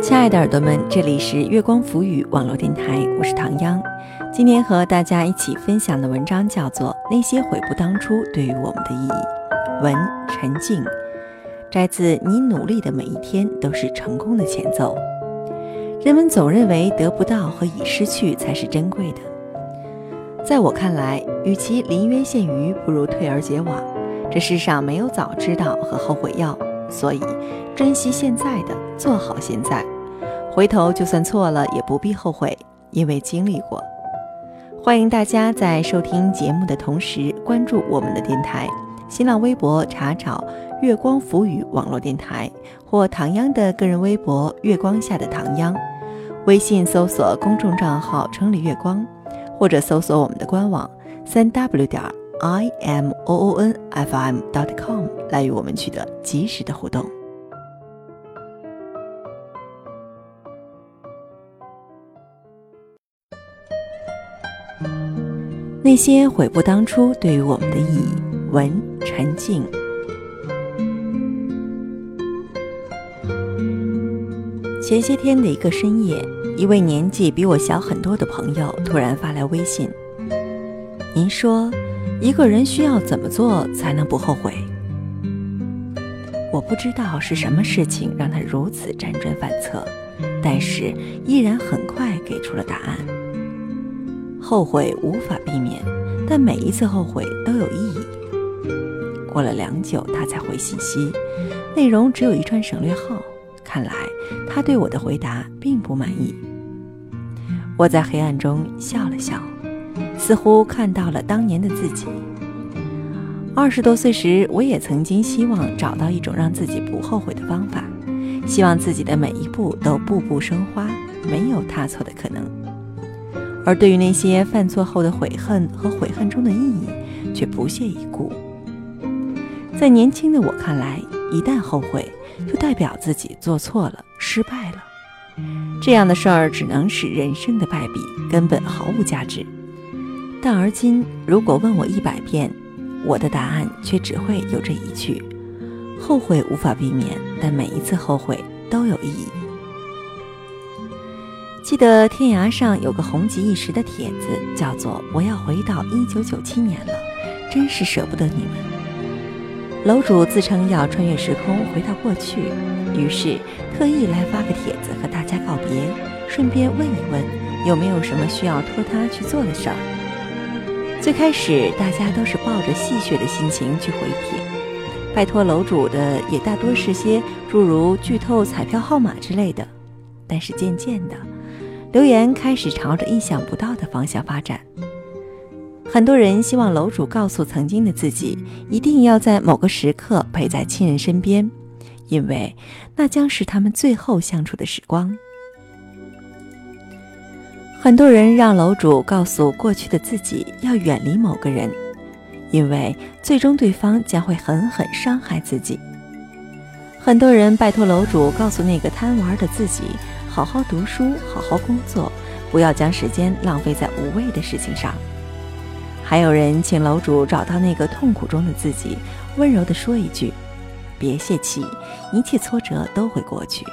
亲爱的耳朵们，这里是月光浮语网络电台，我是唐央。今天和大家一起分享的文章叫做《那些悔不当初对于我们的意义》，文陈静，摘自你努力的每一天都是成功的前奏。人们总认为得不到和已失去才是珍贵的，在我看来，与其临渊羡鱼，不如退而结网。这世上没有早知道和后悔药，所以珍惜现在的，做好现在。回头就算错了，也不必后悔，因为经历过。欢迎大家在收听节目的同时关注我们的电台，新浪微博查找“月光浮语”网络电台或唐央的个人微博“月光下的唐央”，微信搜索公众账号“城里月光”，或者搜索我们的官网三 w 点 i m o o n f m dot com 来与我们取得及时的互动。那些悔不当初对于我们的意义，文陈静。前些天的一个深夜，一位年纪比我小很多的朋友突然发来微信：“您说，一个人需要怎么做才能不后悔？”我不知道是什么事情让他如此辗转反侧，但是依然很快给出了答案。后悔无法避免，但每一次后悔都有意义。过了良久，他才回信息，内容只有一串省略号。看来他对我的回答并不满意。我在黑暗中笑了笑，似乎看到了当年的自己。二十多岁时，我也曾经希望找到一种让自己不后悔的方法，希望自己的每一步都步步生花，没有踏错的可能。而对于那些犯错后的悔恨和悔恨中的意义，却不屑一顾。在年轻的我看来，一旦后悔，就代表自己做错了、失败了。这样的事儿只能使人生的败笔，根本毫无价值。但而今，如果问我一百遍，我的答案却只会有这一句：后悔无法避免，但每一次后悔都有意义。记得天涯上有个红极一时的帖子，叫做“我要回到一九九七年了，真是舍不得你们”。楼主自称要穿越时空回到过去，于是特意来发个帖子和大家告别，顺便问一问有没有什么需要托他去做的事儿。最开始大家都是抱着戏谑的心情去回帖，拜托楼主的也大多是些诸如剧透彩票号码之类的，但是渐渐的。留言开始朝着意想不到的方向发展。很多人希望楼主告诉曾经的自己，一定要在某个时刻陪在亲人身边，因为那将是他们最后相处的时光。很多人让楼主告诉过去的自己要远离某个人，因为最终对方将会狠狠伤害自己。很多人拜托楼主告诉那个贪玩的自己。好好读书，好好工作，不要将时间浪费在无谓的事情上。还有人请楼主找到那个痛苦中的自己，温柔地说一句：“别泄气，一切挫折都会过去。”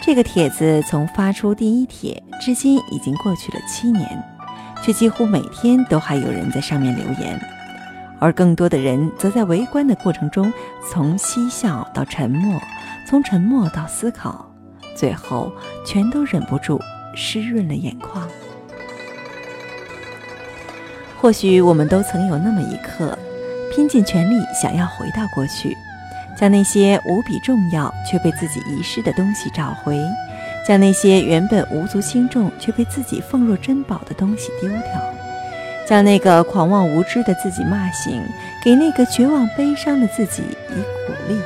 这个帖子从发出第一帖至今已经过去了七年，却几乎每天都还有人在上面留言，而更多的人则在围观的过程中，从嬉笑到沉默，从沉默到思考。最后，全都忍不住湿润了眼眶。或许我们都曾有那么一刻，拼尽全力想要回到过去，将那些无比重要却被自己遗失的东西找回，将那些原本无足轻重却被自己奉若珍宝的东西丢掉，将那个狂妄无知的自己骂醒，给那个绝望悲伤的自己以鼓励。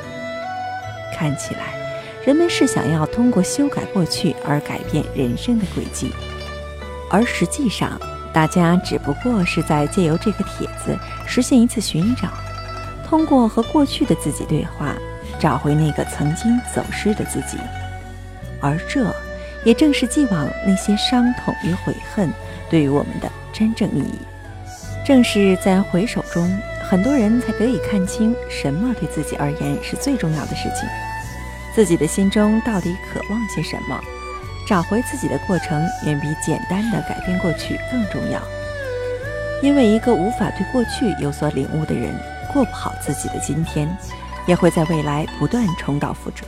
看起来。人们是想要通过修改过去而改变人生的轨迹，而实际上，大家只不过是在借由这个帖子实现一次寻找，通过和过去的自己对话，找回那个曾经走失的自己。而这，也正是既往那些伤痛与悔恨对于我们的真正意义。正是在回首中，很多人才得以看清什么对自己而言是最重要的事情。自己的心中到底渴望些什么？找回自己的过程远比简单的改变过去更重要。因为一个无法对过去有所领悟的人，过不好自己的今天，也会在未来不断重蹈覆辙。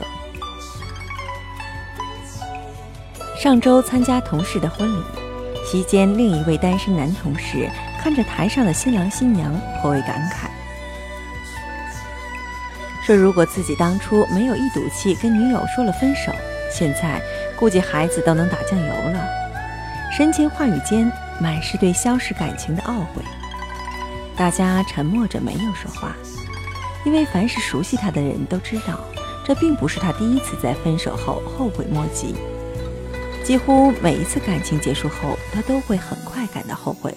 上周参加同事的婚礼，席间另一位单身男同事看着台上的新郎新娘，颇为感慨，说：“如果自己当初没有一赌气跟女友说了分手，现在估计孩子都能打酱油了。”神情话语间满是对消逝感情的懊悔。大家沉默着没有说话，因为凡是熟悉他的人都知道，这并不是他第一次在分手后后悔莫及。几乎每一次感情结束后，他都会很快感到后悔，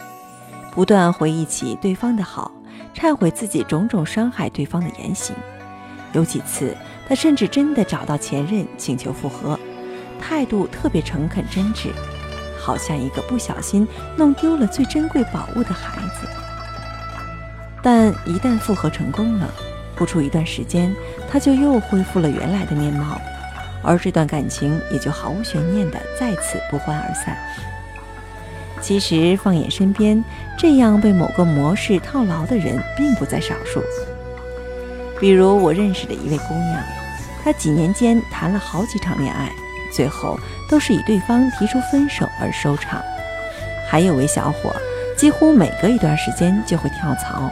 不断回忆起对方的好，忏悔自己种种伤害对方的言行。有几次，他甚至真的找到前任请求复合，态度特别诚恳真挚，好像一个不小心弄丢了最珍贵宝物的孩子。但一旦复合成功了，不出一段时间，他就又恢复了原来的面貌。而这段感情也就毫无悬念的再次不欢而散。其实放眼身边，这样被某个模式套牢的人并不在少数。比如我认识的一位姑娘，她几年间谈了好几场恋爱，最后都是以对方提出分手而收场。还有位小伙，几乎每隔一段时间就会跳槽，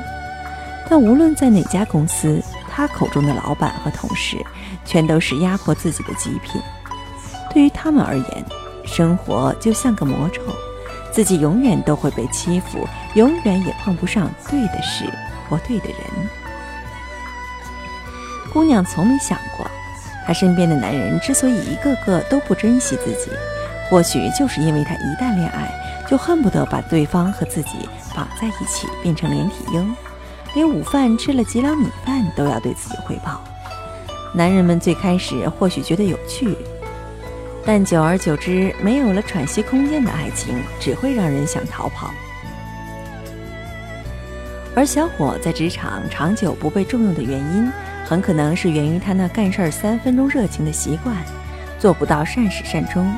但无论在哪家公司。他口中的老板和同事，全都是压迫自己的极品。对于他们而言，生活就像个魔咒，自己永远都会被欺负，永远也碰不上对的事或对的人。姑娘从没想过，她身边的男人之所以一个个都不珍惜自己，或许就是因为她一旦恋爱，就恨不得把对方和自己绑在一起，变成连体婴。连午饭吃了几两米饭都要对自己汇报。男人们最开始或许觉得有趣，但久而久之，没有了喘息空间的爱情只会让人想逃跑。而小伙在职场长久不被重用的原因，很可能是源于他那干事三分钟热情的习惯，做不到善始善终，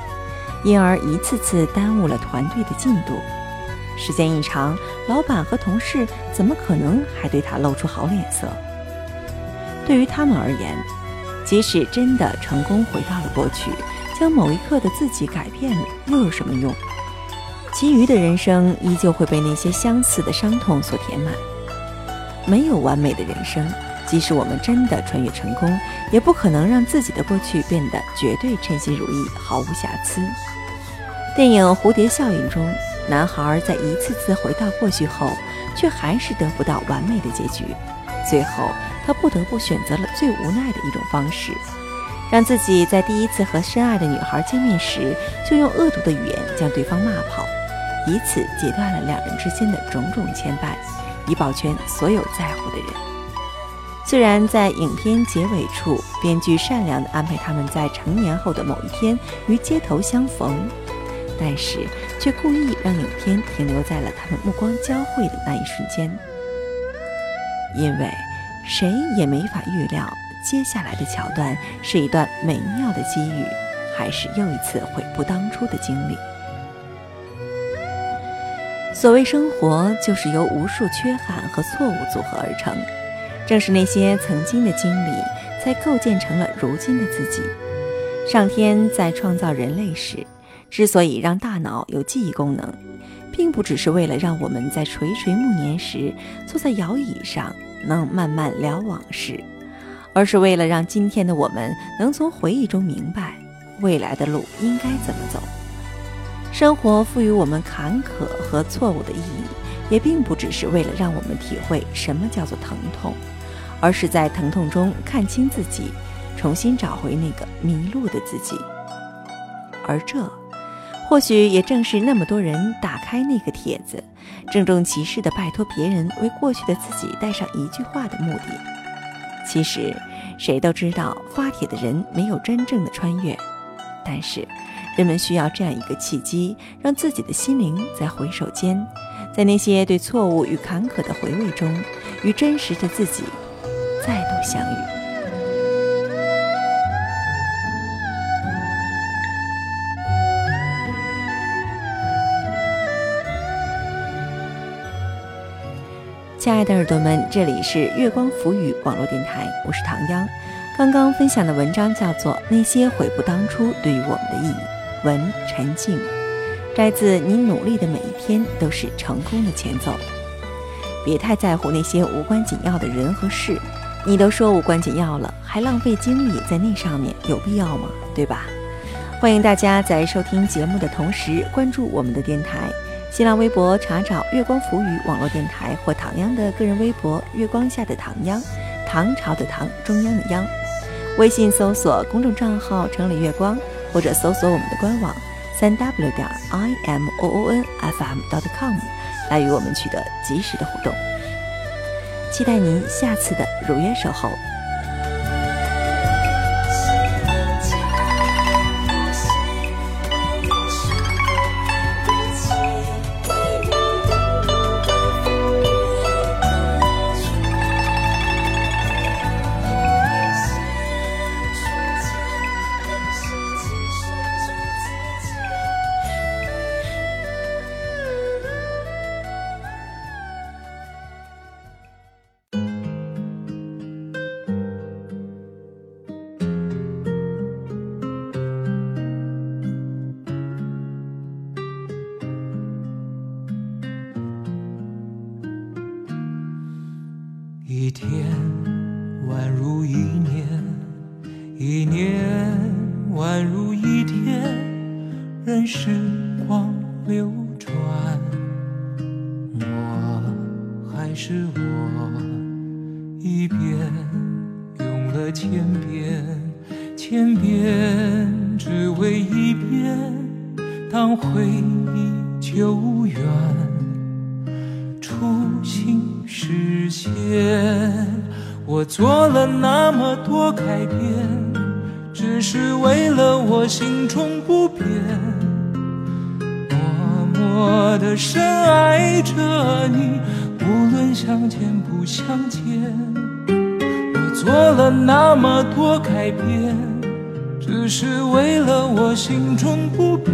因而一次次耽误了团队的进度。时间一长，老板和同事怎么可能还对他露出好脸色？对于他们而言，即使真的成功回到了过去，将某一刻的自己改变了，又有什么用？其余的人生依旧会被那些相似的伤痛所填满。没有完美的人生，即使我们真的穿越成功，也不可能让自己的过去变得绝对称心如意、毫无瑕疵。电影《蝴蝶效应》中。男孩在一次次回到过去后，却还是得不到完美的结局。最后，他不得不选择了最无奈的一种方式，让自己在第一次和深爱的女孩见面时，就用恶毒的语言将对方骂跑，以此截断了两人之间的种种牵绊，以保全所有在乎的人。虽然在影片结尾处，编剧善良地安排他们在成年后的某一天于街头相逢。但是，却故意让影片停留在了他们目光交汇的那一瞬间，因为谁也没法预料接下来的桥段是一段美妙的机遇，还是又一次悔不当初的经历。所谓生活，就是由无数缺憾和错误组合而成，正是那些曾经的经历，才构建成了如今的自己。上天在创造人类时。之所以让大脑有记忆功能，并不只是为了让我们在垂垂暮年时坐在摇椅上能慢慢聊往事，而是为了让今天的我们能从回忆中明白未来的路应该怎么走。生活赋予我们坎坷和错误的意义，也并不只是为了让我们体会什么叫做疼痛，而是在疼痛中看清自己，重新找回那个迷路的自己。而这。或许也正是那么多人打开那个帖子，郑重其事地拜托别人为过去的自己带上一句话的目的。其实，谁都知道发帖的人没有真正的穿越，但是，人们需要这样一个契机，让自己的心灵在回首间，在那些对错误与坎坷的回味中，与真实的自己再度相遇。亲爱的耳朵们，这里是月光浮语网络电台，我是唐央。刚刚分享的文章叫做《那些悔不当初对于我们的意义》，文陈静，摘自《你努力的每一天都是成功的前奏》。别太在乎那些无关紧要的人和事，你都说无关紧要了，还浪费精力在那上面，有必要吗？对吧？欢迎大家在收听节目的同时关注我们的电台。新浪微博查找“月光浮语”网络电台或唐央的个人微博“月光下的唐央”，唐朝的唐，中央的央。微信搜索公众账号“城里月光”，或者搜索我们的官网三 w 点 i m o o n f m dot com，来与我们取得及时的互动。期待您下次的如约守候。了千遍，千遍只为一遍，当回忆久远，初心。实现，我做了那么多改变，只是为了我心中不变，默默的深爱着你，无论相见不相见。做了那么多改变，只是为了我心中不变，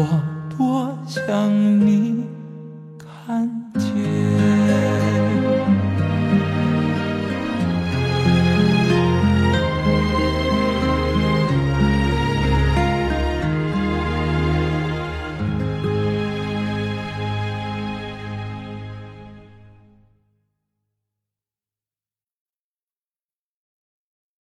我多想你。